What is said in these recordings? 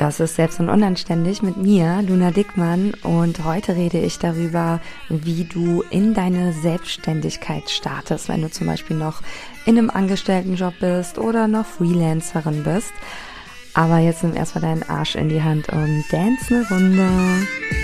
Das ist Selbst und Unanständig mit mir, Luna Dickmann. Und heute rede ich darüber, wie du in deine Selbstständigkeit startest, wenn du zum Beispiel noch in einem Angestelltenjob bist oder noch Freelancerin bist. Aber jetzt nimm erstmal deinen Arsch in die Hand und dance eine Runde.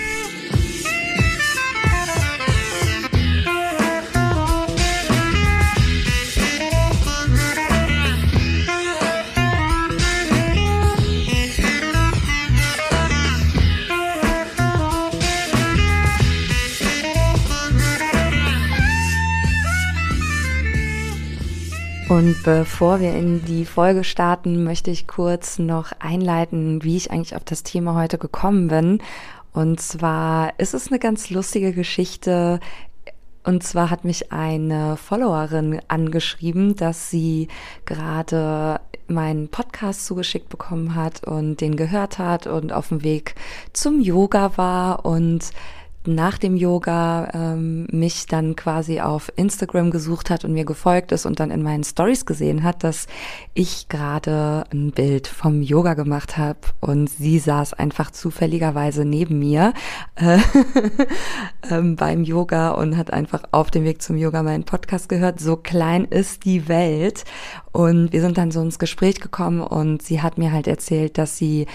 Und bevor wir in die Folge starten, möchte ich kurz noch einleiten, wie ich eigentlich auf das Thema heute gekommen bin. Und zwar ist es eine ganz lustige Geschichte. Und zwar hat mich eine Followerin angeschrieben, dass sie gerade meinen Podcast zugeschickt bekommen hat und den gehört hat und auf dem Weg zum Yoga war und nach dem Yoga ähm, mich dann quasi auf Instagram gesucht hat und mir gefolgt ist und dann in meinen Stories gesehen hat, dass ich gerade ein Bild vom Yoga gemacht habe und sie saß einfach zufälligerweise neben mir äh, ähm, beim Yoga und hat einfach auf dem Weg zum Yoga meinen Podcast gehört. So klein ist die Welt und wir sind dann so ins Gespräch gekommen und sie hat mir halt erzählt, dass sie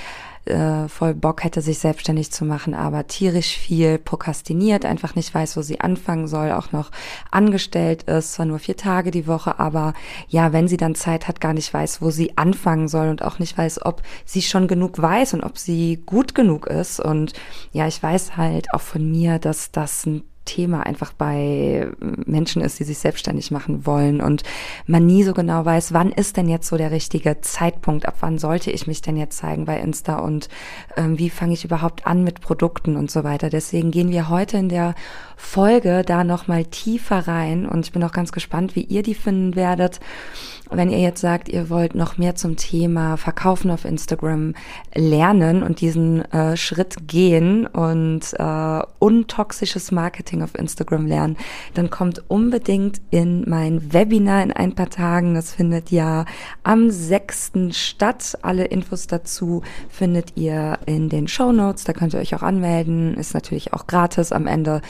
äh, voll Bock hätte, sich selbstständig zu machen, aber tierisch viel prokrastiniert, einfach nicht weiß, wo sie anfangen soll, auch noch angestellt ist, zwar nur vier Tage die Woche, aber ja, wenn sie dann Zeit hat, gar nicht weiß, wo sie anfangen soll und auch nicht weiß, ob sie schon genug weiß und ob sie gut genug ist. Und ja, ich weiß halt auch von mir, dass das ein Thema einfach bei Menschen ist, die sich selbstständig machen wollen und man nie so genau weiß, wann ist denn jetzt so der richtige Zeitpunkt, ab wann sollte ich mich denn jetzt zeigen bei Insta und ähm, wie fange ich überhaupt an mit Produkten und so weiter. Deswegen gehen wir heute in der Folge da nochmal tiefer rein und ich bin auch ganz gespannt, wie ihr die finden werdet. Wenn ihr jetzt sagt, ihr wollt noch mehr zum Thema Verkaufen auf Instagram lernen und diesen äh, Schritt gehen und äh, untoxisches Marketing auf Instagram lernen, dann kommt unbedingt in mein Webinar in ein paar Tagen. Das findet ja am 6. statt. Alle Infos dazu findet ihr in den Show Notes. Da könnt ihr euch auch anmelden. Ist natürlich auch gratis. Am Ende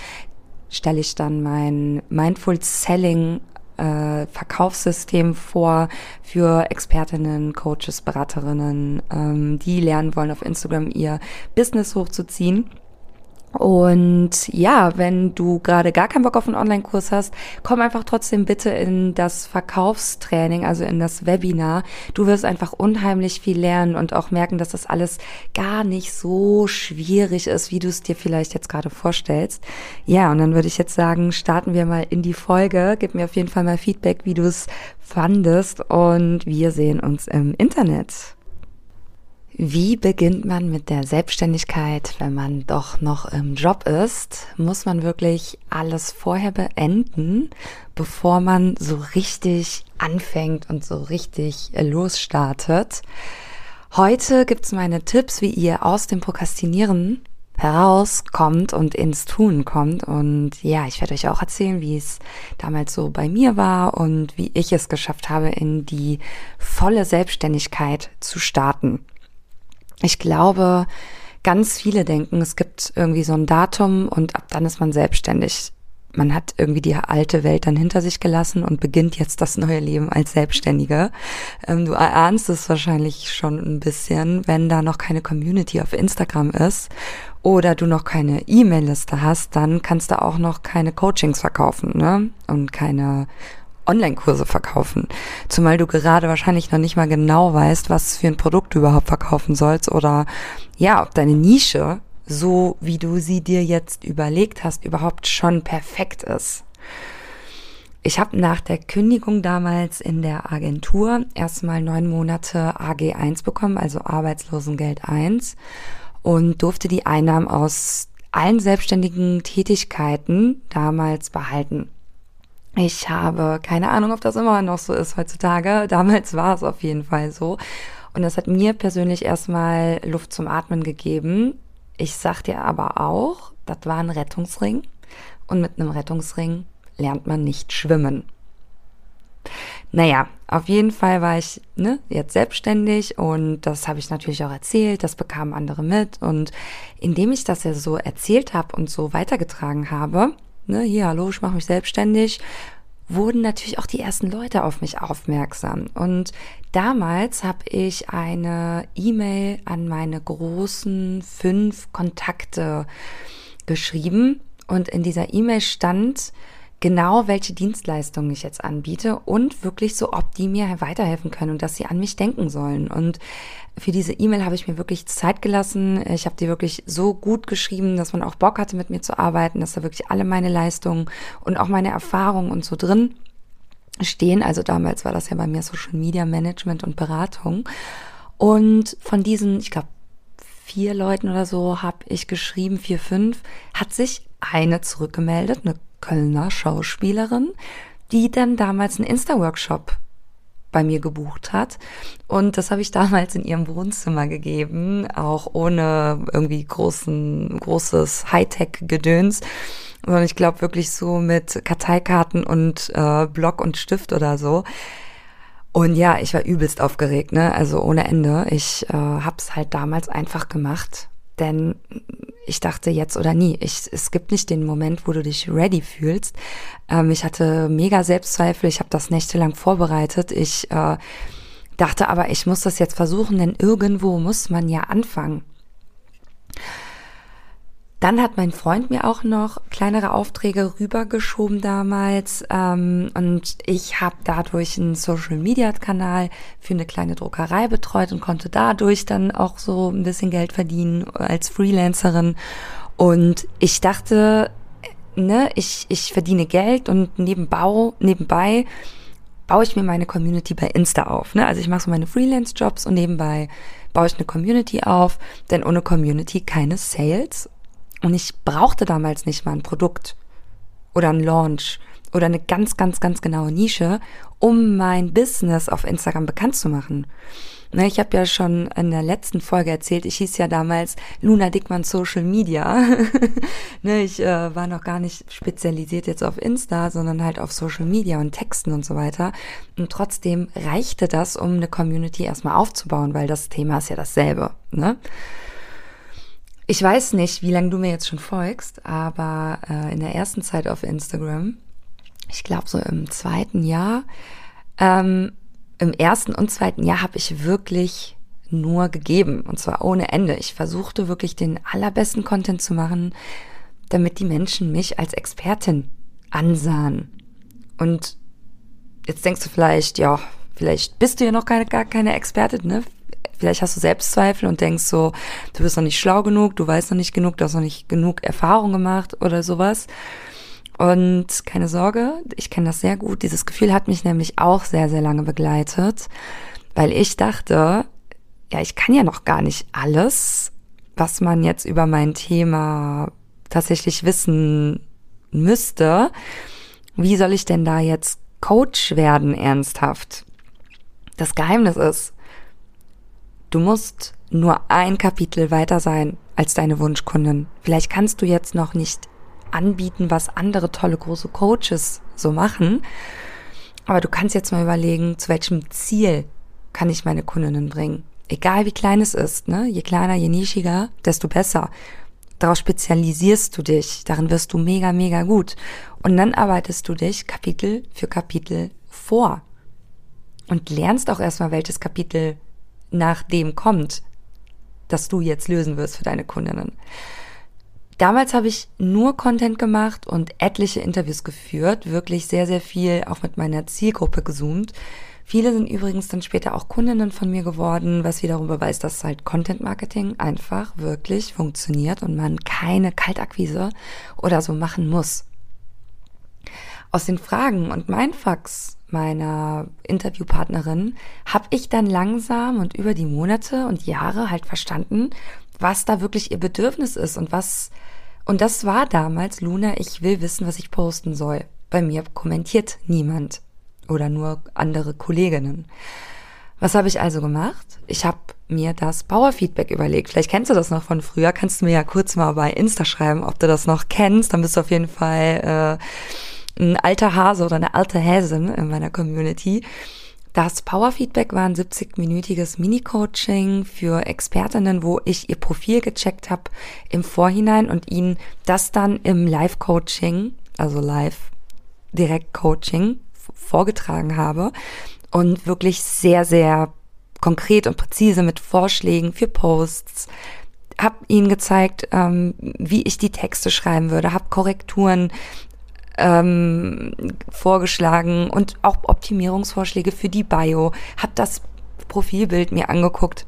stelle ich dann mein Mindful Selling äh, Verkaufssystem vor für Expertinnen, Coaches, Beraterinnen, ähm, die lernen wollen, auf Instagram ihr Business hochzuziehen. Und ja, wenn du gerade gar keinen Bock auf einen Online-Kurs hast, komm einfach trotzdem bitte in das Verkaufstraining, also in das Webinar. Du wirst einfach unheimlich viel lernen und auch merken, dass das alles gar nicht so schwierig ist, wie du es dir vielleicht jetzt gerade vorstellst. Ja, und dann würde ich jetzt sagen, starten wir mal in die Folge. Gib mir auf jeden Fall mal Feedback, wie du es fandest und wir sehen uns im Internet. Wie beginnt man mit der Selbstständigkeit, wenn man doch noch im Job ist? Muss man wirklich alles vorher beenden, bevor man so richtig anfängt und so richtig losstartet? Heute gibt's meine Tipps, wie ihr aus dem Prokrastinieren herauskommt und ins Tun kommt. Und ja, ich werde euch auch erzählen, wie es damals so bei mir war und wie ich es geschafft habe, in die volle Selbstständigkeit zu starten. Ich glaube, ganz viele denken, es gibt irgendwie so ein Datum und ab dann ist man selbstständig. Man hat irgendwie die alte Welt dann hinter sich gelassen und beginnt jetzt das neue Leben als Selbstständige. Ähm, du erahnst es wahrscheinlich schon ein bisschen, wenn da noch keine Community auf Instagram ist oder du noch keine E-Mail-Liste hast, dann kannst du auch noch keine Coachings verkaufen ne? und keine Online-Kurse verkaufen. Zumal du gerade wahrscheinlich noch nicht mal genau weißt, was für ein Produkt du überhaupt verkaufen sollst oder ja, ob deine Nische, so wie du sie dir jetzt überlegt hast, überhaupt schon perfekt ist. Ich habe nach der Kündigung damals in der Agentur erstmal neun Monate AG 1 bekommen, also Arbeitslosengeld 1 und durfte die Einnahmen aus allen selbstständigen Tätigkeiten damals behalten. Ich habe keine Ahnung, ob das immer noch so ist heutzutage. Damals war es auf jeden Fall so. Und das hat mir persönlich erstmal Luft zum Atmen gegeben. Ich sag dir aber auch, das war ein Rettungsring. Und mit einem Rettungsring lernt man nicht schwimmen. Naja, auf jeden Fall war ich ne, jetzt selbstständig und das habe ich natürlich auch erzählt, das bekamen andere mit und indem ich das ja so erzählt habe und so weitergetragen habe, ne, hier, hallo, ich mache mich selbstständig, wurden natürlich auch die ersten Leute auf mich aufmerksam. Und damals habe ich eine E-Mail an meine großen fünf Kontakte geschrieben und in dieser E-Mail stand, genau, welche Dienstleistungen ich jetzt anbiete und wirklich so, ob die mir weiterhelfen können und dass sie an mich denken sollen. Und für diese E-Mail habe ich mir wirklich Zeit gelassen. Ich habe die wirklich so gut geschrieben, dass man auch Bock hatte, mit mir zu arbeiten, dass da wirklich alle meine Leistungen und auch meine Erfahrungen und so drin stehen. Also damals war das ja bei mir Social Media Management und Beratung. Und von diesen, ich glaube, vier Leuten oder so habe ich geschrieben, vier, fünf, hat sich eine zurückgemeldet, eine Kölner Schauspielerin, die dann damals einen Insta-Workshop bei mir gebucht hat. Und das habe ich damals in ihrem Wohnzimmer gegeben, auch ohne irgendwie großen, großes Hightech-Gedöns. Sondern ich glaube wirklich so mit Karteikarten und äh, Block und Stift oder so. Und ja, ich war übelst aufgeregt, ne? Also ohne Ende. Ich äh, hab's halt damals einfach gemacht denn ich dachte jetzt oder nie. Ich, es gibt nicht den Moment, wo du dich ready fühlst. Ähm, ich hatte mega Selbstzweifel. Ich habe das nächtelang vorbereitet. Ich äh, dachte aber, ich muss das jetzt versuchen, denn irgendwo muss man ja anfangen. Dann hat mein Freund mir auch noch kleinere Aufträge rübergeschoben damals ähm, und ich habe dadurch einen Social-Media-Kanal für eine kleine Druckerei betreut und konnte dadurch dann auch so ein bisschen Geld verdienen als Freelancerin. Und ich dachte, ne, ich, ich verdiene Geld und nebenbei, nebenbei baue ich mir meine Community bei Insta auf. Ne? Also ich mache so meine Freelance-Jobs und nebenbei baue ich eine Community auf, denn ohne Community keine Sales und ich brauchte damals nicht mal ein Produkt oder ein Launch oder eine ganz, ganz, ganz genaue Nische, um mein Business auf Instagram bekannt zu machen. Ne, ich habe ja schon in der letzten Folge erzählt, ich hieß ja damals Luna Dickmann Social Media. ne, ich äh, war noch gar nicht spezialisiert jetzt auf Insta, sondern halt auf Social Media und Texten und so weiter. Und trotzdem reichte das, um eine Community erstmal aufzubauen, weil das Thema ist ja dasselbe. Ne? Ich weiß nicht, wie lange du mir jetzt schon folgst, aber äh, in der ersten Zeit auf Instagram, ich glaube so im zweiten Jahr, ähm, im ersten und zweiten Jahr habe ich wirklich nur gegeben und zwar ohne Ende. Ich versuchte wirklich den allerbesten Content zu machen, damit die Menschen mich als Expertin ansahen. Und jetzt denkst du vielleicht, ja, vielleicht bist du ja noch keine, gar keine Expertin, ne? Vielleicht hast du Selbstzweifel und denkst so, du bist noch nicht schlau genug, du weißt noch nicht genug, du hast noch nicht genug Erfahrung gemacht oder sowas. Und keine Sorge, ich kenne das sehr gut. Dieses Gefühl hat mich nämlich auch sehr, sehr lange begleitet, weil ich dachte, ja, ich kann ja noch gar nicht alles, was man jetzt über mein Thema tatsächlich wissen müsste. Wie soll ich denn da jetzt Coach werden ernsthaft? Das Geheimnis ist, Du musst nur ein Kapitel weiter sein als deine Wunschkundin. Vielleicht kannst du jetzt noch nicht anbieten, was andere tolle große Coaches so machen. Aber du kannst jetzt mal überlegen, zu welchem Ziel kann ich meine Kundinnen bringen. Egal wie klein es ist, ne? Je kleiner, je nischiger, desto besser. Darauf spezialisierst du dich, darin wirst du mega, mega gut. Und dann arbeitest du dich Kapitel für Kapitel vor. Und lernst auch erstmal, welches Kapitel nach dem kommt, das du jetzt lösen wirst für deine Kundinnen. Damals habe ich nur Content gemacht und etliche Interviews geführt, wirklich sehr, sehr viel auch mit meiner Zielgruppe gezoomt. Viele sind übrigens dann später auch Kundinnen von mir geworden, was wiederum beweist, dass halt Content Marketing einfach wirklich funktioniert und man keine Kaltakquise oder so machen muss. Aus den Fragen und Mindfucks meiner Interviewpartnerin habe ich dann langsam und über die Monate und Jahre halt verstanden, was da wirklich ihr Bedürfnis ist und was und das war damals Luna, ich will wissen, was ich posten soll. Bei mir kommentiert niemand oder nur andere Kolleginnen. Was habe ich also gemacht? Ich habe mir das Bauerfeedback überlegt. Vielleicht kennst du das noch von früher. Kannst du mir ja kurz mal bei Insta schreiben, ob du das noch kennst. Dann bist du auf jeden Fall äh, ein alter Hase oder eine alte Häsin in meiner Community. Das Powerfeedback war ein 70-minütiges Mini-Coaching für Expertinnen, wo ich ihr Profil gecheckt habe im Vorhinein und ihnen das dann im Live-Coaching, also Live-Direkt-Coaching vorgetragen habe und wirklich sehr, sehr konkret und präzise mit Vorschlägen für Posts, habe ihnen gezeigt, ähm, wie ich die Texte schreiben würde, habe Korrekturen ähm, vorgeschlagen und auch Optimierungsvorschläge für die Bio, habe das Profilbild mir angeguckt.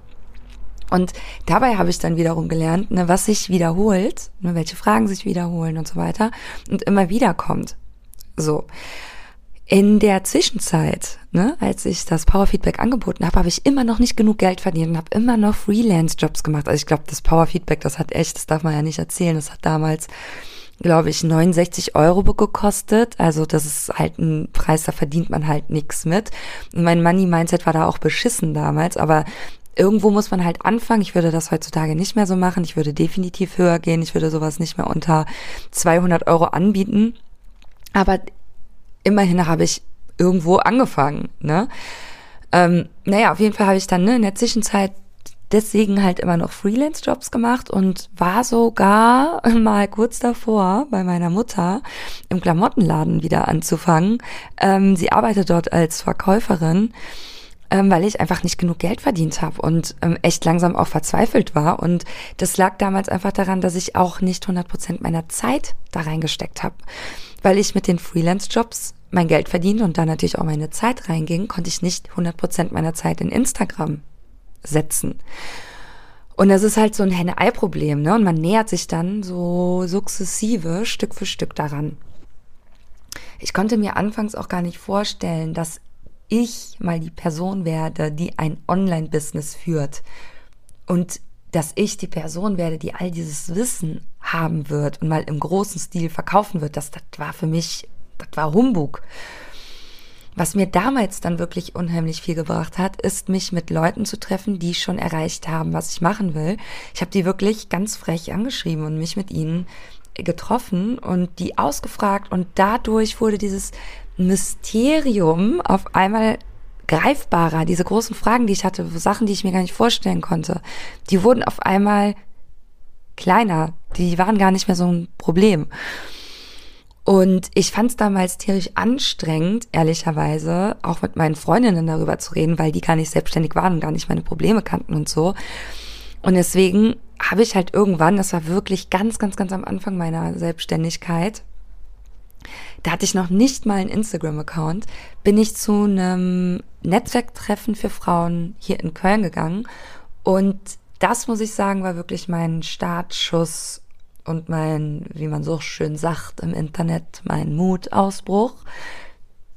Und dabei habe ich dann wiederum gelernt, ne, was sich wiederholt, ne, welche Fragen sich wiederholen und so weiter und immer wieder kommt. So. In der Zwischenzeit, ne, als ich das Powerfeedback angeboten habe, habe ich immer noch nicht genug Geld verdient und habe immer noch Freelance-Jobs gemacht. Also ich glaube, das Powerfeedback, das hat echt, das darf man ja nicht erzählen, das hat damals, glaube ich, 69 Euro gekostet. Also das ist halt ein Preis, da verdient man halt nichts mit. Und mein Money-Mindset war da auch beschissen damals, aber irgendwo muss man halt anfangen. Ich würde das heutzutage nicht mehr so machen. Ich würde definitiv höher gehen. Ich würde sowas nicht mehr unter 200 Euro anbieten. Aber immerhin habe ich irgendwo angefangen, ne? Ähm, naja, auf jeden Fall habe ich dann ne, in der Zwischenzeit deswegen halt immer noch Freelance-Jobs gemacht und war sogar mal kurz davor, bei meiner Mutter im Klamottenladen wieder anzufangen. Ähm, sie arbeitet dort als Verkäuferin, ähm, weil ich einfach nicht genug Geld verdient habe und ähm, echt langsam auch verzweifelt war. Und das lag damals einfach daran, dass ich auch nicht 100 Prozent meiner Zeit da reingesteckt habe weil ich mit den Freelance-Jobs mein Geld verdiente und da natürlich auch meine Zeit reinging, konnte ich nicht 100% meiner Zeit in Instagram setzen. Und das ist halt so ein Henne-Ei-Problem, ne? Und man nähert sich dann so sukzessive Stück für Stück daran. Ich konnte mir anfangs auch gar nicht vorstellen, dass ich mal die Person werde, die ein Online-Business führt und dass ich die Person werde, die all dieses Wissen haben wird und mal im großen Stil verkaufen wird, das, das war für mich, das war Humbug. Was mir damals dann wirklich unheimlich viel gebracht hat, ist mich mit Leuten zu treffen, die schon erreicht haben, was ich machen will. Ich habe die wirklich ganz frech angeschrieben und mich mit ihnen getroffen und die ausgefragt und dadurch wurde dieses Mysterium auf einmal greifbarer. Diese großen Fragen, die ich hatte, Sachen, die ich mir gar nicht vorstellen konnte, die wurden auf einmal kleiner. Die waren gar nicht mehr so ein Problem. Und ich fand es damals tierisch anstrengend, ehrlicherweise, auch mit meinen Freundinnen darüber zu reden, weil die gar nicht selbstständig waren und gar nicht meine Probleme kannten und so. Und deswegen habe ich halt irgendwann, das war wirklich ganz, ganz, ganz am Anfang meiner Selbstständigkeit, da hatte ich noch nicht mal einen Instagram-Account, bin ich zu einem Netzwerktreffen für Frauen hier in Köln gegangen. Und das, muss ich sagen, war wirklich mein Startschuss und mein, wie man so schön sagt im Internet, mein Mutausbruch.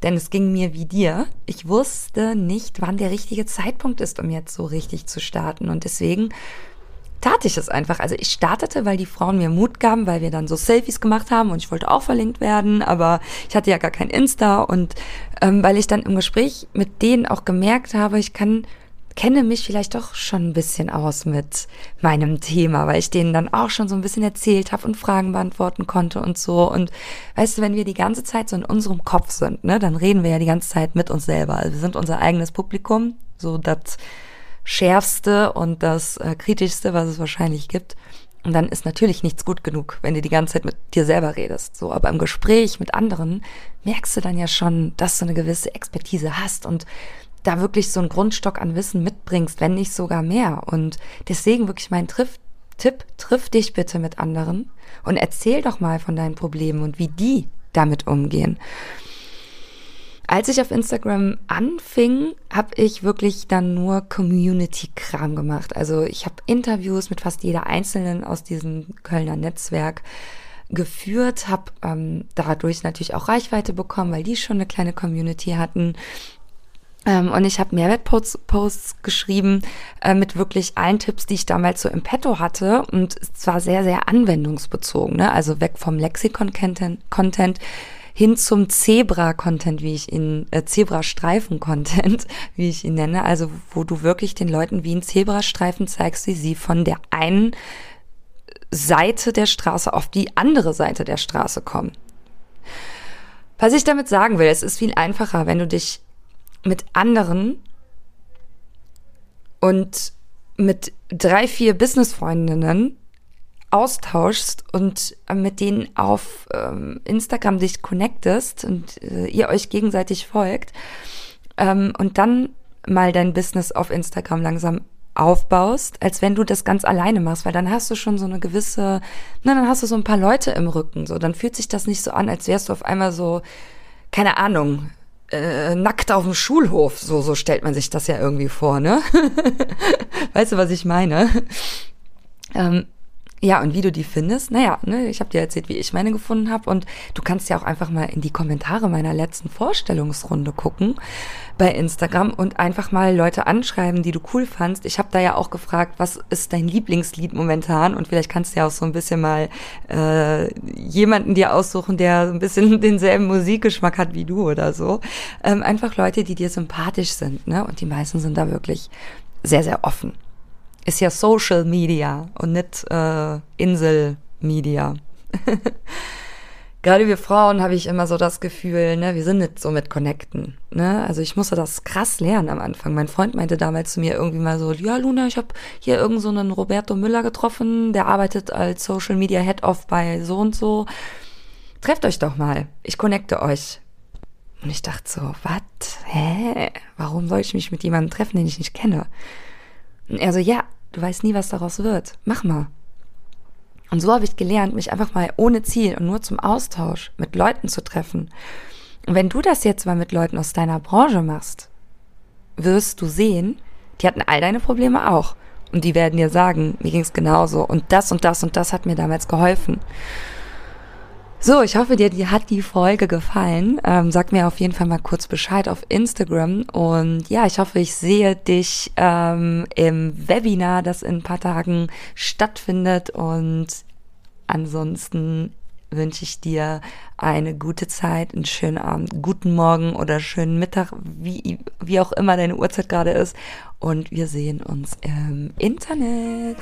Denn es ging mir wie dir. Ich wusste nicht, wann der richtige Zeitpunkt ist, um jetzt so richtig zu starten. Und deswegen tat ich es einfach. Also ich startete, weil die Frauen mir Mut gaben, weil wir dann so Selfies gemacht haben und ich wollte auch verlinkt werden, aber ich hatte ja gar kein Insta und ähm, weil ich dann im Gespräch mit denen auch gemerkt habe, ich kann kenne mich vielleicht doch schon ein bisschen aus mit meinem Thema, weil ich denen dann auch schon so ein bisschen erzählt habe und Fragen beantworten konnte und so. Und weißt du, wenn wir die ganze Zeit so in unserem Kopf sind, ne, dann reden wir ja die ganze Zeit mit uns selber. Also wir sind unser eigenes Publikum, so das schärfste und das äh, kritischste, was es wahrscheinlich gibt. Und dann ist natürlich nichts gut genug, wenn du die ganze Zeit mit dir selber redest. So, aber im Gespräch mit anderen merkst du dann ja schon, dass du eine gewisse Expertise hast und da wirklich so einen Grundstock an Wissen mitbringst, wenn nicht sogar mehr. Und deswegen wirklich mein Triff, Tipp, triff dich bitte mit anderen und erzähl doch mal von deinen Problemen und wie die damit umgehen. Als ich auf Instagram anfing, habe ich wirklich dann nur Community-Kram gemacht. Also ich habe Interviews mit fast jeder Einzelnen aus diesem Kölner Netzwerk geführt, habe ähm, dadurch natürlich auch Reichweite bekommen, weil die schon eine kleine Community hatten. Ähm, und ich habe Mehrwertposts Posts geschrieben äh, mit wirklich allen Tipps, die ich damals so im Petto hatte. Und es war sehr, sehr anwendungsbezogen. Ne? Also weg vom Lexikon-Content Content hin zum Zebra-Content, wie ich ihn, äh, Zebrastreifen-Content, wie ich ihn nenne. Also wo du wirklich den Leuten wie ein Zebrastreifen zeigst, wie sie von der einen Seite der Straße auf die andere Seite der Straße kommen. Was ich damit sagen will, es ist viel einfacher, wenn du dich mit anderen und mit drei, vier Businessfreundinnen austauschst und mit denen auf ähm, Instagram dich connectest und äh, ihr euch gegenseitig folgt ähm, und dann mal dein Business auf Instagram langsam aufbaust, als wenn du das ganz alleine machst, weil dann hast du schon so eine gewisse, na, dann hast du so ein paar Leute im Rücken, so, dann fühlt sich das nicht so an, als wärst du auf einmal so, keine Ahnung, äh, nackt auf dem Schulhof, so, so stellt man sich das ja irgendwie vor, ne? weißt du, was ich meine? Ähm, ja, und wie du die findest, naja, ne, ich habe dir erzählt, wie ich meine gefunden habe. Und du kannst ja auch einfach mal in die Kommentare meiner letzten Vorstellungsrunde gucken bei Instagram und einfach mal Leute anschreiben, die du cool fandst. Ich habe da ja auch gefragt, was ist dein Lieblingslied momentan? Und vielleicht kannst du ja auch so ein bisschen mal äh, jemanden dir aussuchen, der so ein bisschen denselben Musikgeschmack hat wie du oder so. Ähm, einfach Leute, die dir sympathisch sind, ne? Und die meisten sind da wirklich sehr, sehr offen ist ja Social Media und nicht äh, Insel Media. Gerade wir Frauen habe ich immer so das Gefühl, ne, wir sind nicht so mit Connecten. Ne? Also ich musste das krass lernen am Anfang. Mein Freund meinte damals zu mir irgendwie mal so, ja Luna, ich habe hier irgend so einen Roberto Müller getroffen, der arbeitet als Social Media Head of bei so und so. Trefft euch doch mal, ich connecte euch. Und ich dachte so, was? Hä? Warum soll ich mich mit jemandem treffen, den ich nicht kenne? Und er so, ja, Du weißt nie, was daraus wird. Mach mal. Und so habe ich gelernt, mich einfach mal ohne Ziel und nur zum Austausch mit Leuten zu treffen. Und wenn du das jetzt mal mit Leuten aus deiner Branche machst, wirst du sehen, die hatten all deine Probleme auch. Und die werden dir sagen, mir ging es genauso. Und das und das und das hat mir damals geholfen. So, ich hoffe, dir, hat die Folge gefallen. Ähm, sag mir auf jeden Fall mal kurz Bescheid auf Instagram. Und ja, ich hoffe, ich sehe dich ähm, im Webinar, das in ein paar Tagen stattfindet. Und ansonsten wünsche ich dir eine gute Zeit, einen schönen Abend, guten Morgen oder schönen Mittag, wie, wie auch immer deine Uhrzeit gerade ist. Und wir sehen uns im Internet.